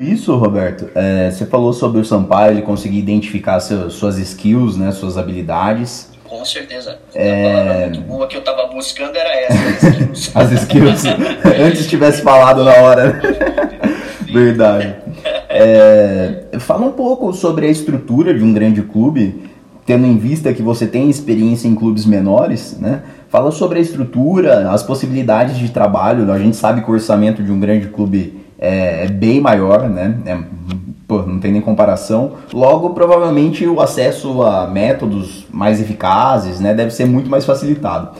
Isso, Roberto, é, você falou sobre o Sampaio, ele conseguir identificar seu, suas skills, né, suas habilidades. Com certeza. É... A muito boa que eu estava buscando era essa, as skills. as skills. Antes tivesse falado na hora. Verdade. É, fala um pouco sobre a estrutura de um grande clube, tendo em vista que você tem experiência em clubes menores, né? Fala sobre a estrutura, as possibilidades de trabalho. A gente sabe que o orçamento de um grande clube é, é bem maior, né? É, pô, não tem nem comparação. Logo, provavelmente o acesso a métodos mais eficazes, né, deve ser muito mais facilitado.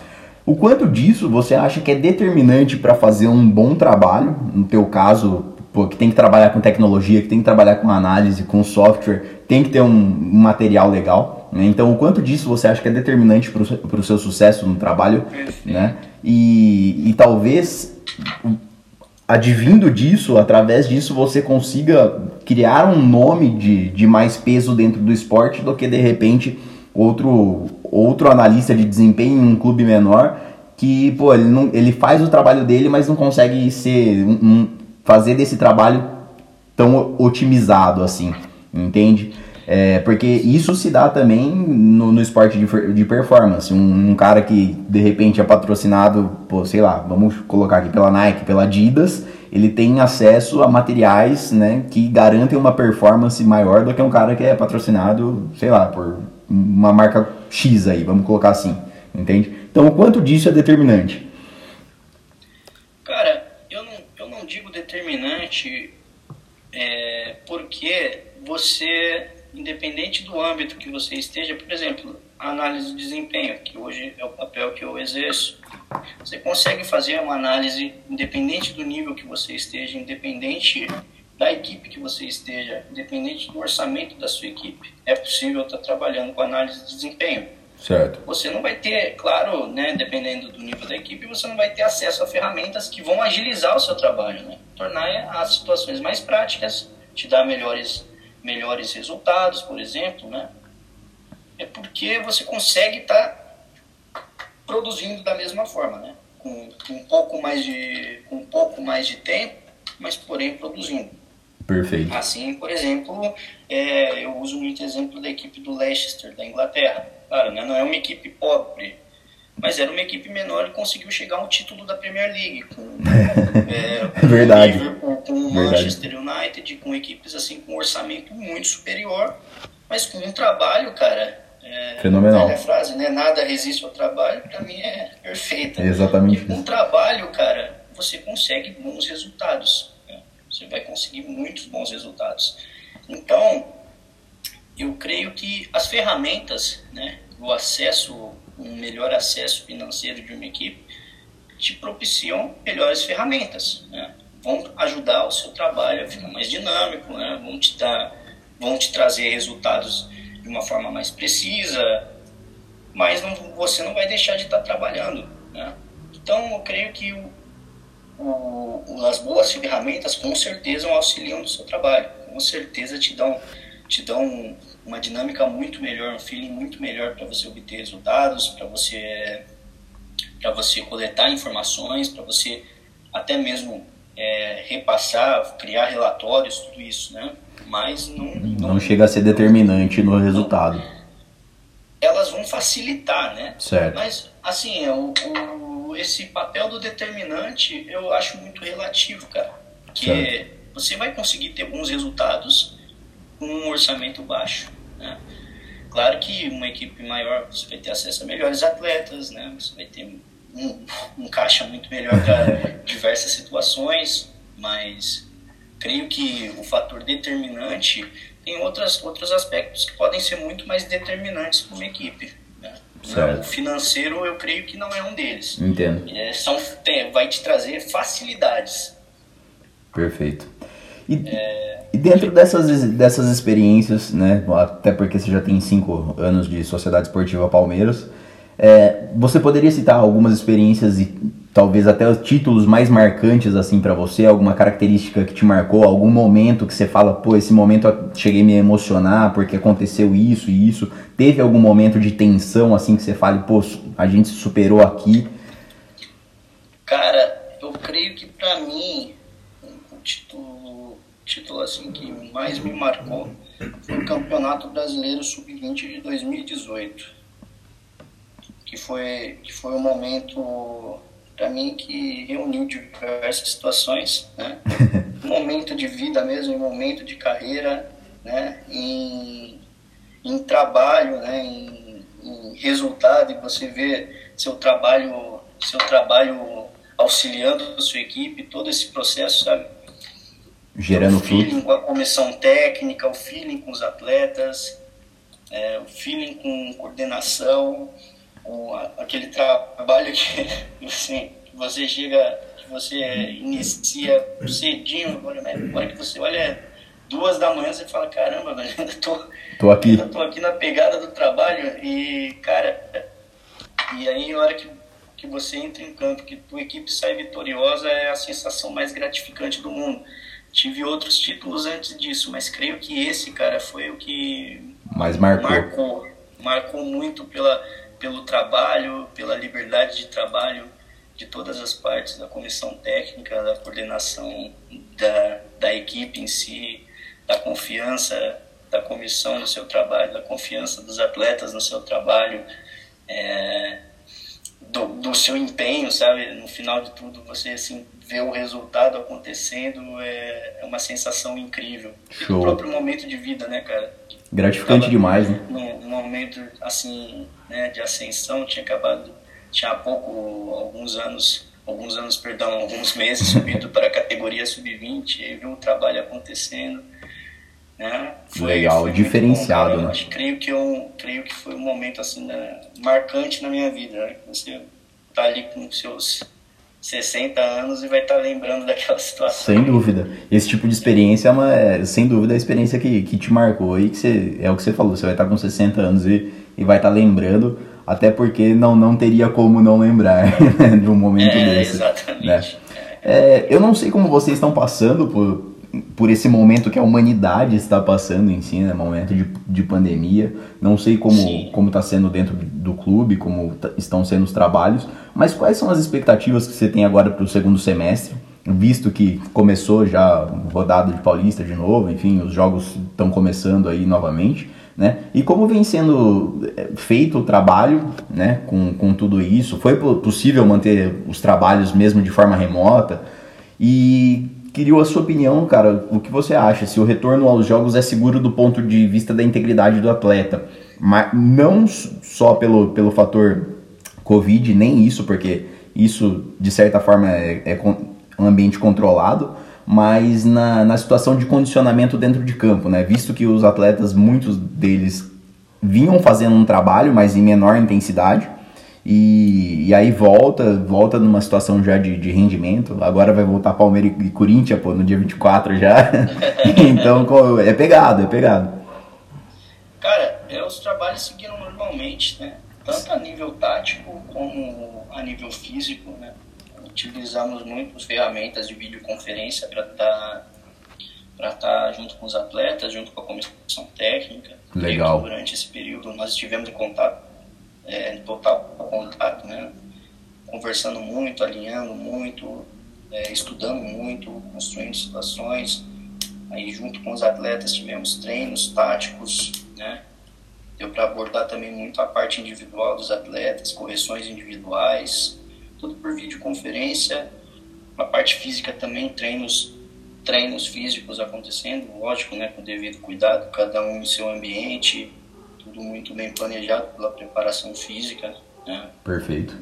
O quanto disso você acha que é determinante para fazer um bom trabalho? No teu caso, pô, que tem que trabalhar com tecnologia, que tem que trabalhar com análise, com software, tem que ter um, um material legal. Né? Então, o quanto disso você acha que é determinante para o seu sucesso no trabalho, né? E, e talvez advindo disso, através disso, você consiga criar um nome de, de mais peso dentro do esporte do que de repente outro, outro analista de desempenho em um clube menor que pô, ele, não, ele faz o trabalho dele, mas não consegue ser um, um, fazer desse trabalho tão otimizado assim, entende? É, porque isso se dá também no, no esporte de, de performance. Um, um, cara que de repente é patrocinado, pô, sei lá, vamos colocar aqui pela Nike, pela Adidas, ele tem acesso a materiais né, que garantem uma performance maior do que um cara que é patrocinado, sei lá, por uma marca X aí, vamos colocar assim, entende? Então, o quanto disso é determinante? Cara, eu não, eu não digo determinante é, porque você independente do âmbito que você esteja, por exemplo, a análise de desempenho, que hoje é o papel que eu exerço, você consegue fazer uma análise independente do nível que você esteja, independente da equipe que você esteja, independente do orçamento da sua equipe. É possível estar trabalhando com análise de desempenho. Certo. Você não vai ter, claro, né, dependendo do nível da equipe, você não vai ter acesso a ferramentas que vão agilizar o seu trabalho, né? tornar as situações mais práticas, te dar melhores melhores resultados, por exemplo, né? É porque você consegue estar tá produzindo da mesma forma, né? Com, com, um pouco mais de com um pouco mais de tempo, mas porém produzindo. Perfeito. Assim, por exemplo, é, eu uso muito exemplo da equipe do Leicester da Inglaterra. Claro, né? não é uma equipe pobre, mas era uma equipe menor e conseguiu chegar ao título da Premier League com, é, com Verdade. o Liverpool, com o Manchester United, com equipes assim com um orçamento muito superior, mas com um trabalho, cara. É, Fenomenal. A frase, né? Nada resiste ao trabalho, para mim é perfeita. exatamente. E com um trabalho, cara, você consegue bons resultados. Né? Você vai conseguir muitos bons resultados. Então, eu creio que as ferramentas, né, o acesso um melhor acesso financeiro de uma equipe, te propiciam melhores ferramentas, né? vão ajudar o seu trabalho a ficar mais dinâmico, né? vão te dar, vão te trazer resultados de uma forma mais precisa, mas não, você não vai deixar de estar trabalhando, né? Então, eu creio que o, o, as boas ferramentas com certeza auxiliam no seu trabalho, com certeza te dão, te dão uma dinâmica muito melhor, um feeling muito melhor para você obter resultados, para você para você coletar informações, para você até mesmo é, repassar, criar relatórios, tudo isso, né? Mas não, não, não chega a ser determinante no resultado. Elas vão facilitar, né? Certo. Mas assim, o, o, esse papel do determinante eu acho muito relativo, cara. Que certo. você vai conseguir ter bons resultados com um orçamento baixo. Né? Claro que uma equipe maior você vai ter acesso a melhores atletas, né? você vai ter um, um caixa muito melhor para diversas situações, mas creio que o fator determinante tem outras, outros aspectos que podem ser muito mais determinantes para uma equipe. Né? O financeiro eu creio que não é um deles. Entendo. É, são, tem, vai te trazer facilidades. Perfeito. E, é... e, dentro dessas, dessas experiências, né, até porque você já tem cinco anos de Sociedade Esportiva Palmeiras, é, você poderia citar algumas experiências e talvez até títulos mais marcantes assim para você, alguma característica que te marcou, algum momento que você fala, pô, esse momento eu cheguei a me emocionar porque aconteceu isso e isso. Teve algum momento de tensão assim que você fale, pô, a gente superou aqui? Cara, eu creio que para mim o título título assim que mais me marcou foi o Campeonato Brasileiro Sub-20 de 2018, que foi que foi um momento para mim que reuniu diversas situações, né? momento de vida mesmo, momento de carreira, né? Em, em trabalho, né? Em, em resultado e você vê seu trabalho, seu trabalho auxiliando a sua equipe, todo esse processo, sabe? Gerando o feeling com a comissão técnica, o feeling com os atletas, é, o feeling com coordenação, o, aquele trabalho que assim, você chega, que você inicia cedinho, agora, que você olha duas da manhã, você fala, caramba, velho, ainda tô, tô aqui. Ainda tô aqui na pegada do trabalho e, cara, e aí a hora que, que você entra em campo, que tua equipe sai vitoriosa, é a sensação mais gratificante do mundo. Tive outros títulos antes disso, mas creio que esse, cara, foi o que mais marcou. Marcou, marcou muito pela pelo trabalho, pela liberdade de trabalho de todas as partes da comissão técnica, da coordenação da, da equipe em si, da confiança da comissão no seu trabalho, da confiança dos atletas no seu trabalho, é, do, do, seu empenho, sabe? No final de tudo, você assim, ver o resultado acontecendo é, é uma sensação incrível. Show. O próprio momento de vida, né, cara? Gratificante demais, né? Num, momento, assim, né, de ascensão, tinha acabado, tinha há pouco, alguns anos, alguns anos, perdão, alguns meses subido para a categoria sub-20, e viu o trabalho acontecendo, né? Foi, Legal, foi diferenciado, bom, né? Acho, creio que eu, creio que foi um momento, assim, né, marcante na minha vida, né? Você tá ali com seus 60 anos e vai estar tá lembrando daquela situação. Sem dúvida. Esse tipo de experiência é, uma, é sem dúvida, a experiência que, que te marcou e que você, é o que você falou, você vai estar tá com 60 anos e, e vai estar tá lembrando, até porque não, não teria como não lembrar né, de um momento é, desse. Exatamente. Né? É, eu não sei como vocês estão passando por, por esse momento que a humanidade está passando em si, né? Momento de, de pandemia. Não sei como como está sendo dentro do clube, como estão sendo os trabalhos, mas quais são as expectativas que você tem agora para o segundo semestre? Visto que começou já rodada de Paulista de novo, enfim, os jogos estão começando aí novamente, né? E como vem sendo eh, feito o trabalho, né? Com, com tudo isso, foi possível manter os trabalhos mesmo de forma remota? E queria a sua opinião, cara. O que você acha? Se o retorno aos jogos é seguro do ponto de vista da integridade do atleta, mas não só pelo, pelo fator Covid, nem isso, porque isso de certa forma é, é um ambiente controlado, mas na, na situação de condicionamento dentro de campo, né? Visto que os atletas, muitos deles vinham fazendo um trabalho, mas em menor intensidade e, e aí volta, volta numa situação já de, de rendimento. Agora vai voltar Palmeiras e Corinthians, pô, no dia 24 já. então é pegado, é pegado. Cara, é, os trabalhos seguiram normalmente, né? Tanto a nível tático como a nível físico, né? Utilizamos muitas ferramentas de videoconferência para estar tá, para estar tá junto com os atletas, junto com a comissão técnica. Legal. Durante esse período nós estivemos em contato é, total contato, né? Conversando muito, alinhando muito, é, estudando muito, construindo situações. Aí junto com os atletas tivemos treinos táticos, né? Deu para abordar também muito a parte individual dos atletas, correções individuais, tudo por videoconferência. A parte física também, treinos treinos físicos acontecendo, lógico, né, com devido cuidado, cada um em seu ambiente, tudo muito bem planejado pela preparação física. Né? Perfeito.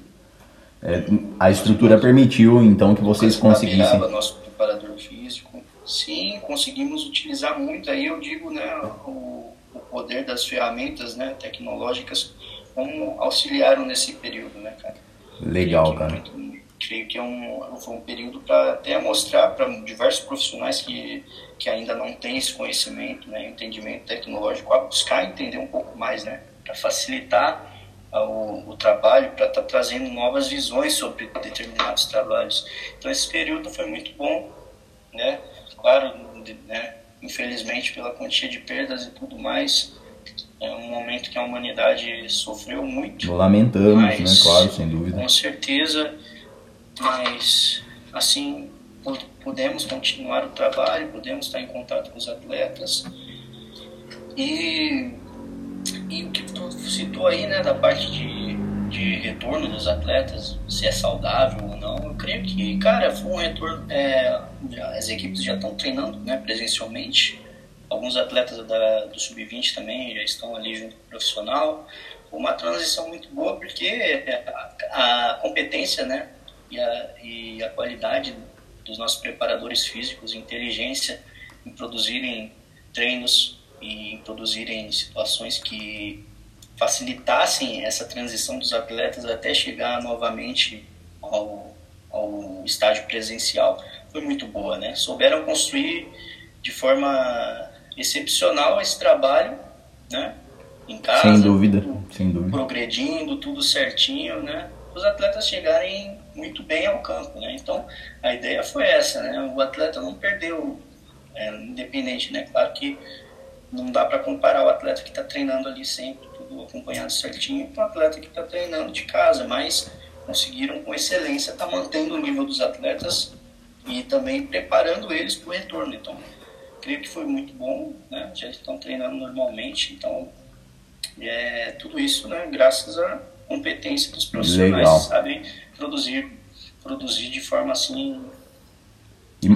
É, a estrutura permitiu então que vocês conseguissem. Nosso preparador físico. Sim, conseguimos utilizar muito. Aí eu digo, né, o, o poder das ferramentas, né, tecnológicas, como auxiliaram nesse período, né, cara. Legal, cara. Muito, creio que é um, foi um período para até mostrar para diversos profissionais que, que ainda não têm esse conhecimento, né, entendimento tecnológico, a buscar entender um pouco mais, né, para facilitar ah, o, o trabalho, para estar tá trazendo novas visões sobre determinados trabalhos. Então esse período foi muito bom, né, claro, né, infelizmente pela quantia de perdas e tudo mais, é um momento que a humanidade sofreu muito. Lamentamos, mas, né? Claro, sem dúvida. Com certeza mas, assim, pudemos continuar o trabalho, pudemos estar em contato com os atletas. E, e o que tu citou aí, né, da parte de, de retorno dos atletas, se é saudável ou não, eu creio que, cara, foi um retorno. É, as equipes já estão treinando né, presencialmente. Alguns atletas da, do Sub-20 também já estão ali junto com o profissional. Uma transição muito boa, porque a, a competência né, e, a, e a qualidade dos nossos preparadores físicos, inteligência em produzirem treinos e em produzirem situações que facilitassem essa transição dos atletas até chegar novamente ao, ao estágio presencial foi muito boa, né? Souberam construir de forma excepcional esse trabalho, né? Em casa, sem dúvida, sem dúvida, progredindo, tudo certinho, né? Os atletas chegarem muito bem ao campo, né? Então, a ideia foi essa, né? O atleta não perdeu, é, independente, né? Claro que não dá para comparar o atleta que está treinando ali sempre, tudo acompanhado certinho, com o atleta que está treinando de casa, mas conseguiram com excelência estar tá mantendo o nível dos atletas e também preparando eles para o retorno. Então, creio que foi muito bom, né? Já estão treinando normalmente, então é tudo isso, né? Graças à competência dos profissionais, Legal. sabem produzir, produzir de forma assim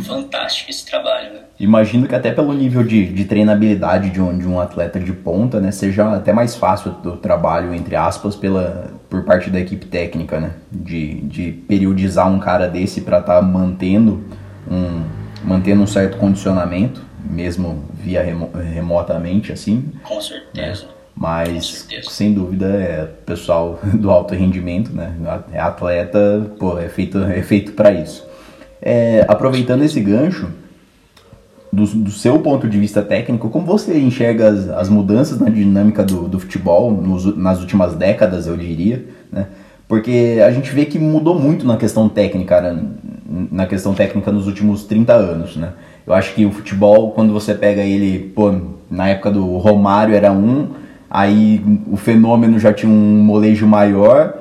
fantástica esse trabalho. Né? Imagino que até pelo nível de, de treinabilidade de um, de um atleta de ponta, né, seja até mais fácil o trabalho, entre aspas, pela, por parte da equipe técnica, né? De, de periodizar um cara desse para estar tá mantendo um, mantendo um certo condicionamento, mesmo via remo, remotamente, assim. Com certeza. Né? Mas, sem dúvida, é pessoal do alto rendimento, né? É atleta, pô, é feito, é feito para isso. É, aproveitando esse gancho, do, do, seu ponto de vista técnico, como você enxerga as, as mudanças na dinâmica do, do futebol nos, nas últimas décadas, eu diria, né? Porque a gente vê que mudou muito na questão técnica, né? na questão técnica nos últimos 30 anos, né? Eu acho que o futebol, quando você pega ele, pô, na época do Romário era um, aí o fenômeno já tinha um molejo maior,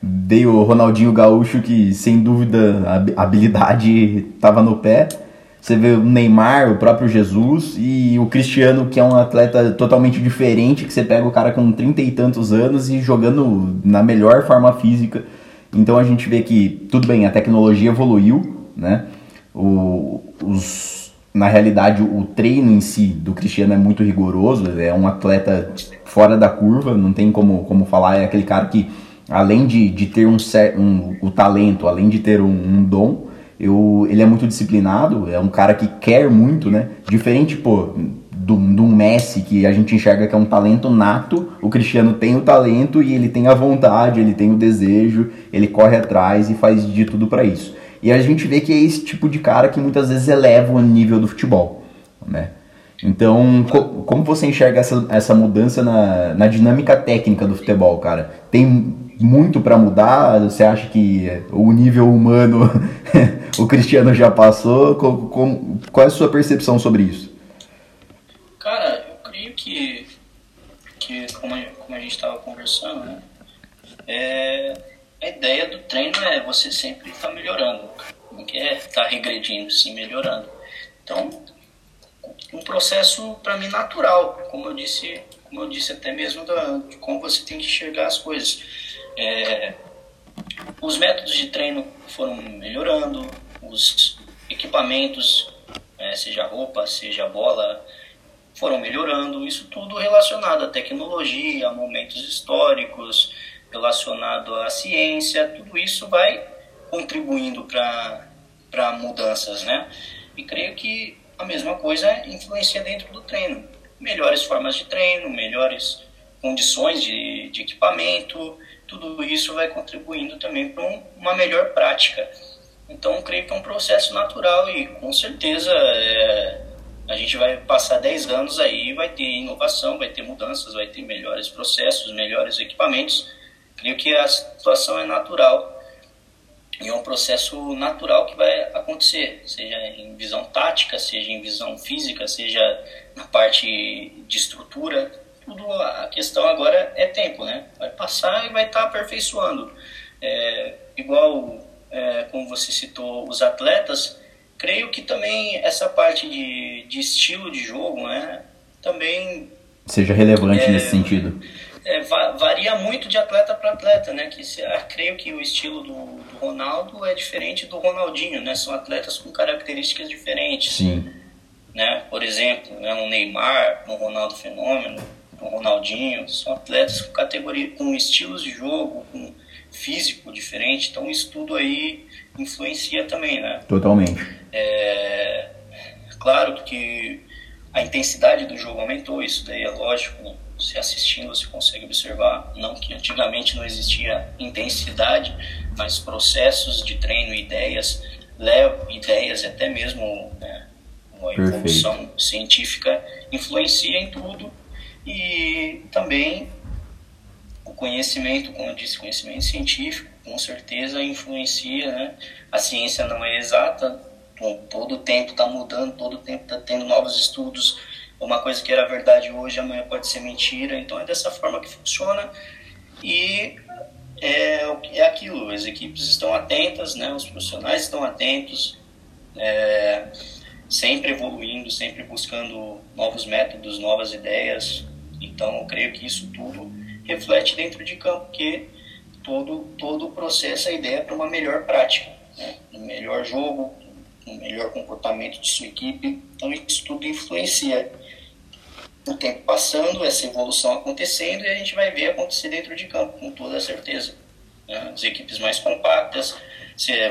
veio o Ronaldinho Gaúcho que sem dúvida a habilidade estava no pé. Você vê o Neymar, o próprio Jesus e o Cristiano, que é um atleta totalmente diferente, que você pega o cara com trinta e tantos anos e jogando na melhor forma física. Então a gente vê que, tudo bem, a tecnologia evoluiu, né? O, os na realidade o treino em si do Cristiano é muito rigoroso, é um atleta fora da curva, não tem como, como falar, é aquele cara que além de, de ter um, um o talento, além de ter um, um dom, eu, ele é muito disciplinado, é um cara que quer muito, né? Diferente, pô, do, do Messi, que a gente enxerga que é um talento nato, o Cristiano tem o talento e ele tem a vontade, ele tem o desejo, ele corre atrás e faz de tudo para isso. E a gente vê que é esse tipo de cara que muitas vezes eleva o nível do futebol, né? Então, co como você enxerga essa, essa mudança na, na dinâmica técnica do futebol, cara? Tem muito para mudar? Você acha que o nível humano o Cristiano já passou? Com, com, qual é a sua percepção sobre isso? Cara, eu creio que, que como, a, como a gente estava conversando, né? É, a ideia do treino é você sempre estar tá melhorando, não quer estar tá regredindo, sim melhorando. Então, um processo para mim natural, como eu disse, como eu disse até mesmo da, de como você tem que enxergar as coisas. É, os métodos de treino foram melhorando, os equipamentos, é, seja roupa, seja bola, foram melhorando. Isso tudo relacionado à tecnologia, a momentos históricos, relacionado à ciência, tudo isso vai contribuindo para mudanças, né? E creio que a mesma coisa influencia dentro do treino. Melhores formas de treino, melhores condições de, de equipamento, tudo isso vai contribuindo também para um, uma melhor prática. Então, creio que é um processo natural e com certeza é, a gente vai passar 10 anos aí, vai ter inovação, vai ter mudanças, vai ter melhores processos, melhores equipamentos Creio que a situação é natural e é um processo natural que vai acontecer, seja em visão tática, seja em visão física, seja na parte de estrutura. Tudo a questão agora é tempo, né? Vai passar e vai estar aperfeiçoando. É, igual é, como você citou os atletas, creio que também essa parte de, de estilo de jogo, né, também seja relevante é, nesse sentido. É, varia muito de atleta para atleta, né? Que se, ah, creio que o estilo do, do, Ronaldo é diferente do Ronaldinho, né? São atletas com características diferentes. Sim. Né? Por exemplo, né, um Neymar, um Ronaldo Fenômeno, um Ronaldinho, são atletas com categoria, com estilos de jogo, com físico diferente. Então isso tudo aí influencia também, né? Totalmente. É, claro que a intensidade do jogo aumentou, isso daí é lógico, né? Se assistindo você consegue observar, não que antigamente não existia intensidade, mas processos de treino, ideias, levam ideias, até mesmo né, uma evolução Perfeito. científica influencia em tudo e também o conhecimento, como eu disse, conhecimento científico, com certeza influencia, né? A ciência não é exata, todo o tempo está mudando, todo o tempo está tendo novos estudos. Uma coisa que era verdade hoje, amanhã pode ser mentira. Então é dessa forma que funciona. E é, é aquilo, as equipes estão atentas, né? os profissionais estão atentos, é, sempre evoluindo, sempre buscando novos métodos, novas ideias. Então eu creio que isso tudo reflete dentro de campo, que todo, todo o processo, a ideia é para uma melhor prática, né? um melhor jogo, um melhor comportamento de sua equipe. Então, isso tudo influencia. O tempo passando, essa evolução acontecendo, e a gente vai ver acontecer dentro de campo, com toda certeza. Né? As equipes mais compactas,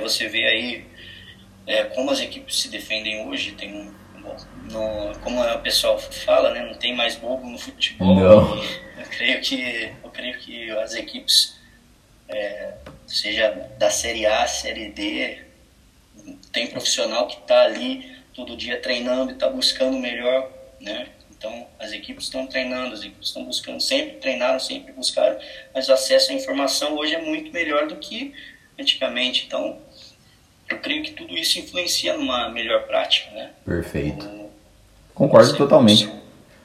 você vê aí é, como as equipes se defendem hoje, tem um no, como o pessoal fala, né, não tem mais bobo no futebol. Eu creio que eu creio que as equipes é, seja da série A, série D, tem profissional que está ali todo dia treinando e está buscando o melhor, né? Então, as equipes estão treinando, as equipes estão buscando, sempre treinaram, sempre buscaram, mas o acesso à informação hoje é muito melhor do que antigamente. Então, eu creio que tudo isso influencia numa melhor prática, né? Perfeito. Concordo totalmente.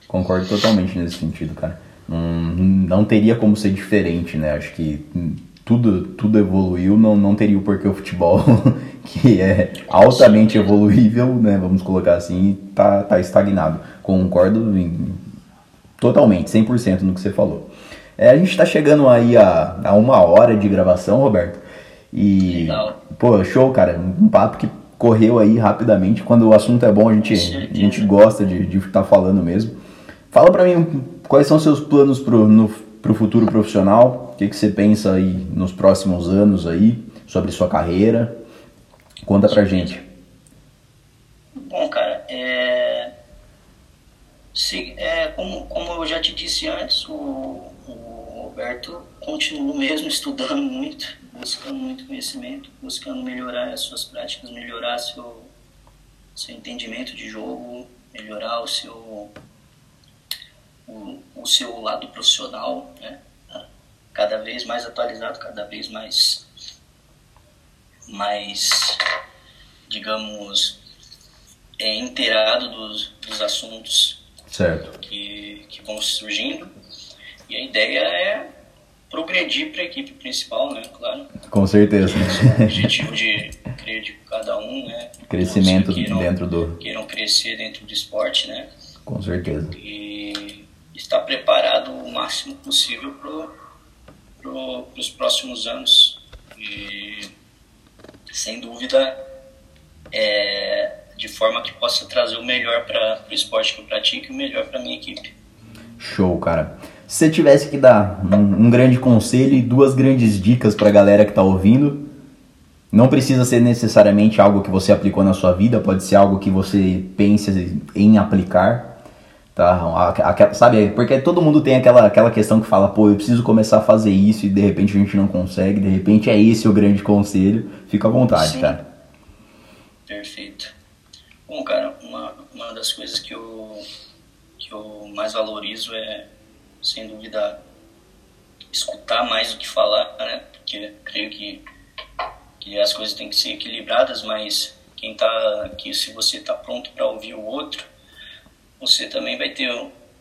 Concordo totalmente nesse sentido, cara. Não, não teria como ser diferente, né? Acho que tudo, tudo evoluiu, não, não teria o porquê o futebol, que é altamente evoluível, né, vamos colocar assim, tá, tá estagnado. Concordo em, totalmente, 100% no que você falou. É, a gente está chegando aí a, a uma hora de gravação, Roberto. E, Legal. pô, show, cara. Um papo que correu aí rapidamente. Quando o assunto é bom, a gente, a gente gosta de estar tá falando mesmo. Fala pra mim quais são seus planos pro, no, pro futuro profissional. O que, que você pensa aí nos próximos anos aí sobre sua carreira? Conta pra gente. Bom, cara, é... Se, é como, como eu já te disse antes, o, o Roberto continua mesmo estudando muito, buscando muito conhecimento, buscando melhorar as suas práticas, melhorar seu, seu entendimento de jogo, melhorar o seu, o, o seu lado profissional, né? cada vez mais atualizado, cada vez mais, mais digamos, é, inteirado dos, dos assuntos certo. Que, que vão surgindo. E a ideia é progredir para a equipe principal, né? Claro. Com certeza. É o objetivo de, creio, de cada um, né? Crescimento queiram, dentro do... Queiram crescer dentro do esporte, né? Com certeza. E estar preparado o máximo possível para para os próximos anos. E, sem dúvida, é, de forma que possa trazer o melhor para o esporte que eu pratico e o melhor para minha equipe. Show, cara. Se você tivesse que dar um, um grande conselho e duas grandes dicas para a galera que está ouvindo, não precisa ser necessariamente algo que você aplicou na sua vida, pode ser algo que você pense em aplicar. Tá? A, a, sabe, porque todo mundo tem aquela, aquela questão que fala, pô, eu preciso começar a fazer isso e de repente a gente não consegue, de repente é esse o grande conselho. Fica à vontade, Sim. cara. Perfeito. Bom, cara, uma, uma das coisas que eu, que eu mais valorizo é, sem dúvida, escutar mais do que falar, né? Porque creio que, que as coisas têm que ser equilibradas, mas quem tá aqui, se você tá pronto para ouvir o outro, você também vai ter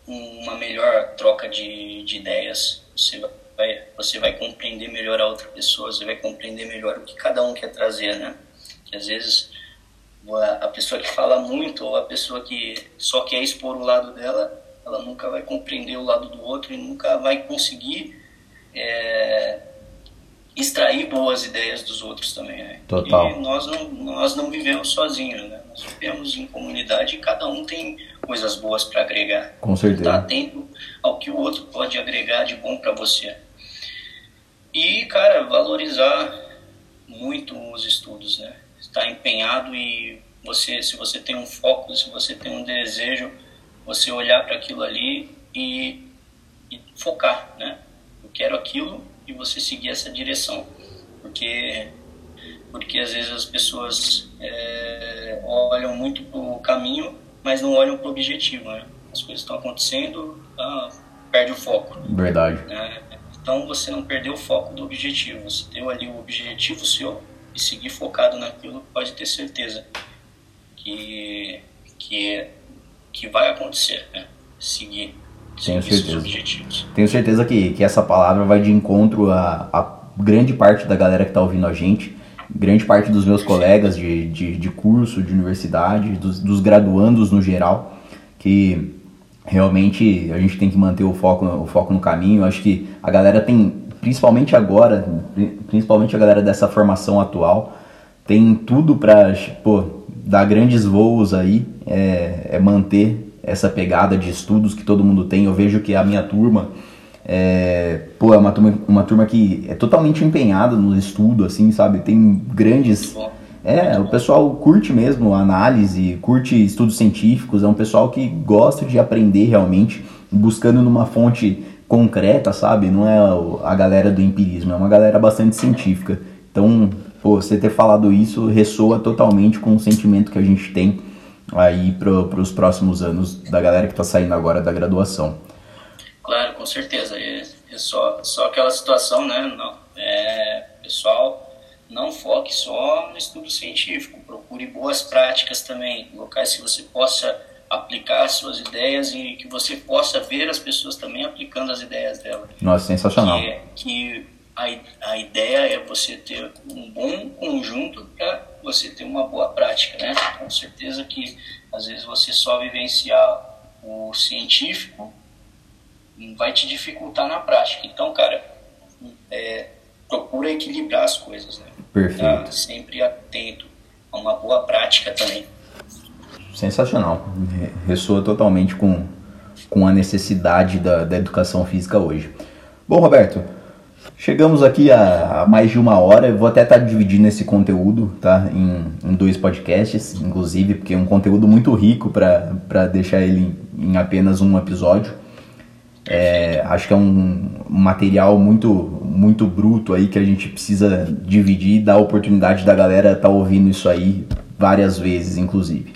uma melhor troca de, de ideias. Você vai, você vai compreender melhor a outra pessoa, você vai compreender melhor o que cada um quer trazer, né? Que às vezes a pessoa que fala muito ou a pessoa que só quer expor o lado dela, ela nunca vai compreender o lado do outro e nunca vai conseguir é, extrair boas ideias dos outros também, né? Total. E nós não, nós não vivemos sozinhos, né? Nós vivemos em comunidade e cada um tem coisas boas para agregar. Com certeza. Tá atento ao que o outro pode agregar de bom para você. E, cara, valorizar muito os estudos, né? Estar empenhado e você, se você tem um foco, se você tem um desejo, você olhar para aquilo ali e, e focar, né? Eu quero aquilo e você seguir essa direção, porque porque às vezes as pessoas é, olham muito para o caminho, mas não olham para o objetivo, né? As coisas estão acontecendo, ah, perde o foco. Verdade. Né? Então você não perdeu o foco do objetivo, você deu ali o objetivo seu e seguir focado naquilo, pode ter certeza que que que vai acontecer, né? Seguir tenho certeza. Tenho certeza que, que essa palavra vai de encontro a, a grande parte da galera que está ouvindo a gente, grande parte dos meus colegas de, de, de curso, de universidade, dos, dos graduandos no geral, que realmente a gente tem que manter o foco, o foco no caminho. Acho que a galera tem, principalmente agora, principalmente a galera dessa formação atual, tem tudo para dar grandes voos aí, é, é manter essa pegada de estudos que todo mundo tem. Eu vejo que a minha turma é, pô, é uma turma, uma turma que é totalmente empenhada no estudo, assim, sabe? Tem grandes. É, o pessoal curte mesmo análise, curte estudos científicos, é um pessoal que gosta de aprender realmente, buscando numa fonte concreta, sabe? Não é a galera do empirismo, é uma galera bastante científica. Então, pô, você ter falado isso ressoa totalmente com o sentimento que a gente tem aí para os próximos anos da galera que está saindo agora da graduação. Claro, com certeza. É, é só, só aquela situação, né? Não, é, pessoal, não foque só no estudo científico. Procure boas práticas também, locais que você possa aplicar suas ideias e que você possa ver as pessoas também aplicando as ideias dela. Nossa, sensacional. Que, que a, a ideia é você ter um bom conjunto para você ter uma boa prática, né? Com certeza que às vezes você só vivenciar o científico vai te dificultar na prática. Então, cara, é, procura equilibrar as coisas, né? Perfeito. Tá sempre atento a uma boa prática também. Sensacional. Ressoa totalmente com, com a necessidade da, da educação física hoje. Bom, Roberto, Chegamos aqui a, mais de uma hora. Eu vou até estar tá dividindo esse conteúdo tá? em, em dois podcasts, inclusive, porque é um conteúdo muito rico para deixar ele em, em, apenas um episódio. É, acho que é um material muito, muito bruto aí que a gente precisa dividir e dar a oportunidade da galera estar tá ouvindo isso aí várias vezes, inclusive.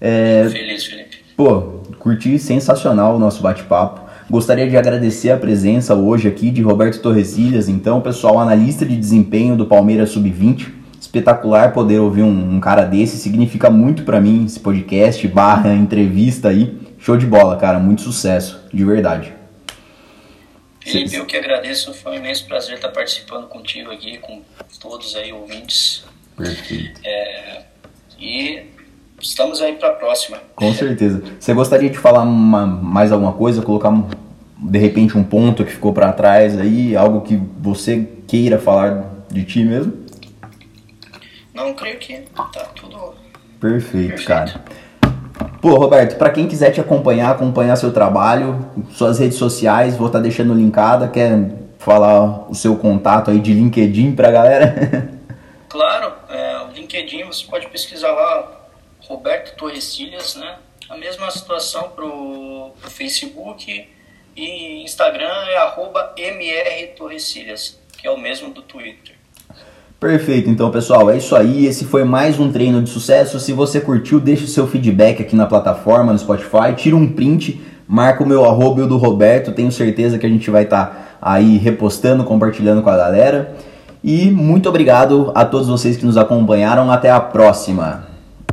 É, Feliz, Felipe. Pô, curti sensacional o nosso bate-papo. Gostaria de agradecer a presença hoje aqui de Roberto Torresilhas, então, pessoal, analista de desempenho do Palmeiras Sub-20. Espetacular poder ouvir um, um cara desse, significa muito para mim esse podcast barra entrevista aí. Show de bola, cara, muito sucesso, de verdade. Felipe, eu que agradeço, foi um imenso prazer estar participando contigo aqui, com todos aí ouvintes. Perfeito. É, e estamos aí para a próxima. Com certeza. Você gostaria de falar uma, mais alguma coisa, colocar de repente um ponto que ficou para trás aí, algo que você queira falar de ti mesmo? Não, creio que tá tudo perfeito, perfeito. cara. Pô, Roberto, para quem quiser te acompanhar, acompanhar seu trabalho, suas redes sociais, vou estar tá deixando linkada. Quer falar o seu contato aí de LinkedIn pra galera? Claro, é, o LinkedIn você pode pesquisar lá Roberto Torrecilhas, né? A mesma situação para o Facebook e Instagram é arroba mrtorrecilhas, que é o mesmo do Twitter. Perfeito, então pessoal, é isso aí. Esse foi mais um treino de sucesso. Se você curtiu, deixe o seu feedback aqui na plataforma, no Spotify, tira um print, marca o meu arroba e o do Roberto. Tenho certeza que a gente vai estar tá aí repostando, compartilhando com a galera. E muito obrigado a todos vocês que nos acompanharam. Até a próxima!